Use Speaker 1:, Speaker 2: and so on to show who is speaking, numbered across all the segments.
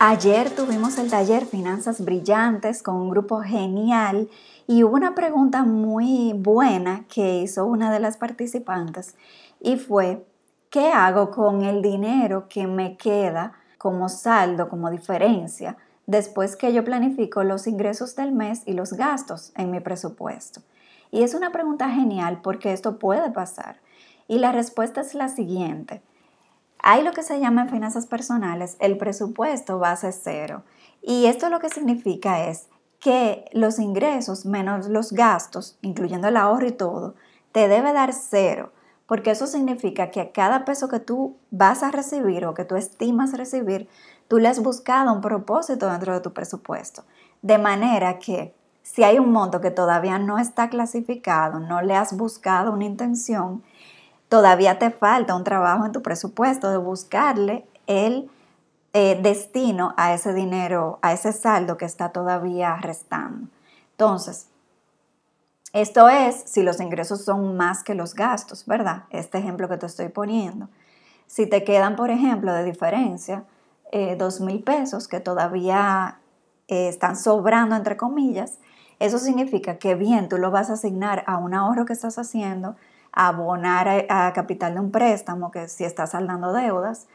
Speaker 1: Ayer tuvimos el taller Finanzas Brillantes con un grupo genial y hubo una pregunta muy buena que hizo una de las participantes y fue, ¿qué hago con el dinero que me queda como saldo, como diferencia, después que yo planifico los ingresos del mes y los gastos en mi presupuesto? Y es una pregunta genial porque esto puede pasar. Y la respuesta es la siguiente. Hay lo que se llama en finanzas personales el presupuesto base cero. Y esto lo que significa es que los ingresos menos los gastos, incluyendo el ahorro y todo, te debe dar cero. Porque eso significa que a cada peso que tú vas a recibir o que tú estimas recibir, tú le has buscado un propósito dentro de tu presupuesto. De manera que si hay un monto que todavía no está clasificado, no le has buscado una intención, todavía te falta un trabajo en tu presupuesto de buscarle el eh, destino a ese dinero, a ese saldo que está todavía restando. Entonces, esto es si los ingresos son más que los gastos, ¿verdad? Este ejemplo que te estoy poniendo. Si te quedan, por ejemplo, de diferencia, eh, dos mil pesos que todavía eh, están sobrando, entre comillas, eso significa que bien, tú lo vas a asignar a un ahorro que estás haciendo, abonar a, capital de un préstamo, que si estás saldando deudas,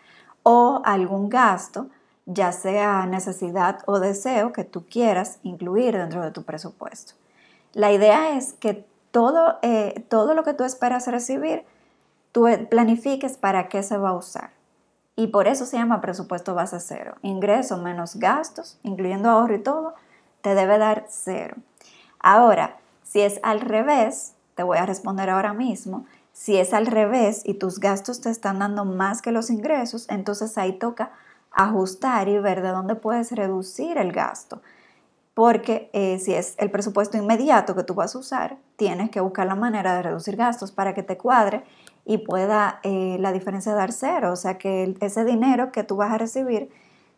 Speaker 1: o algún gasto, ya sea necesidad o deseo que tú quieras incluir dentro de tu presupuesto. La idea es que todo, eh, todo lo que tú esperas recibir, tú planifiques para qué se va a usar. Y por eso se llama presupuesto base cero. Ingreso menos gastos, incluyendo ahorro y todo, te debe dar cero. Ahora, si es al revés, te voy a responder ahora mismo. Si es al revés y tus gastos te están dando más que los ingresos, entonces ahí toca ajustar y ver de dónde puedes reducir el gasto. Porque eh, si es el presupuesto inmediato que tú vas a usar, tienes que buscar la manera de reducir gastos para que te cuadre y pueda eh, la diferencia dar cero. O sea, que ese dinero que tú vas a recibir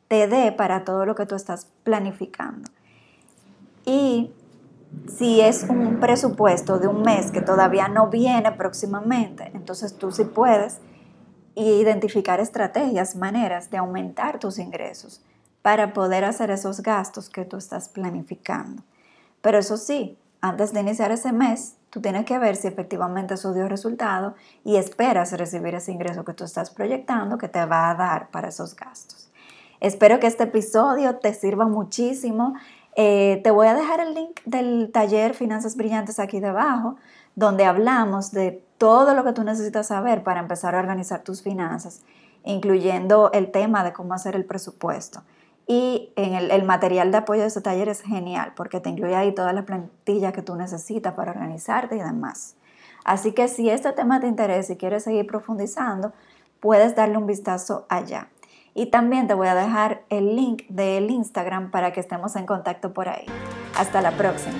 Speaker 1: te dé para todo lo que tú estás planificando. Y si es un presupuesto de un mes que todavía no viene próximamente, entonces tú sí puedes identificar estrategias, maneras de aumentar tus ingresos para poder hacer esos gastos que tú estás planificando. Pero eso sí, antes de iniciar ese mes, tú tienes que ver si efectivamente eso dio resultado y esperas recibir ese ingreso que tú estás proyectando que te va a dar para esos gastos. Espero que este episodio te sirva muchísimo. Eh, te voy a dejar el link del taller Finanzas Brillantes aquí debajo, donde hablamos de todo lo que tú necesitas saber para empezar a organizar tus finanzas, incluyendo el tema de cómo hacer el presupuesto. Y el, material de apoyo de ese taller es genial porque te incluye ahí todas las plantillas que tú necesitas para organizarte y demás. Así que si este tema te interesa y quieres seguir profundizando, puedes darle un vistazo allá. Y también te voy a dejar el link del Instagram para que estemos en contacto por ahí. Hasta la próxima.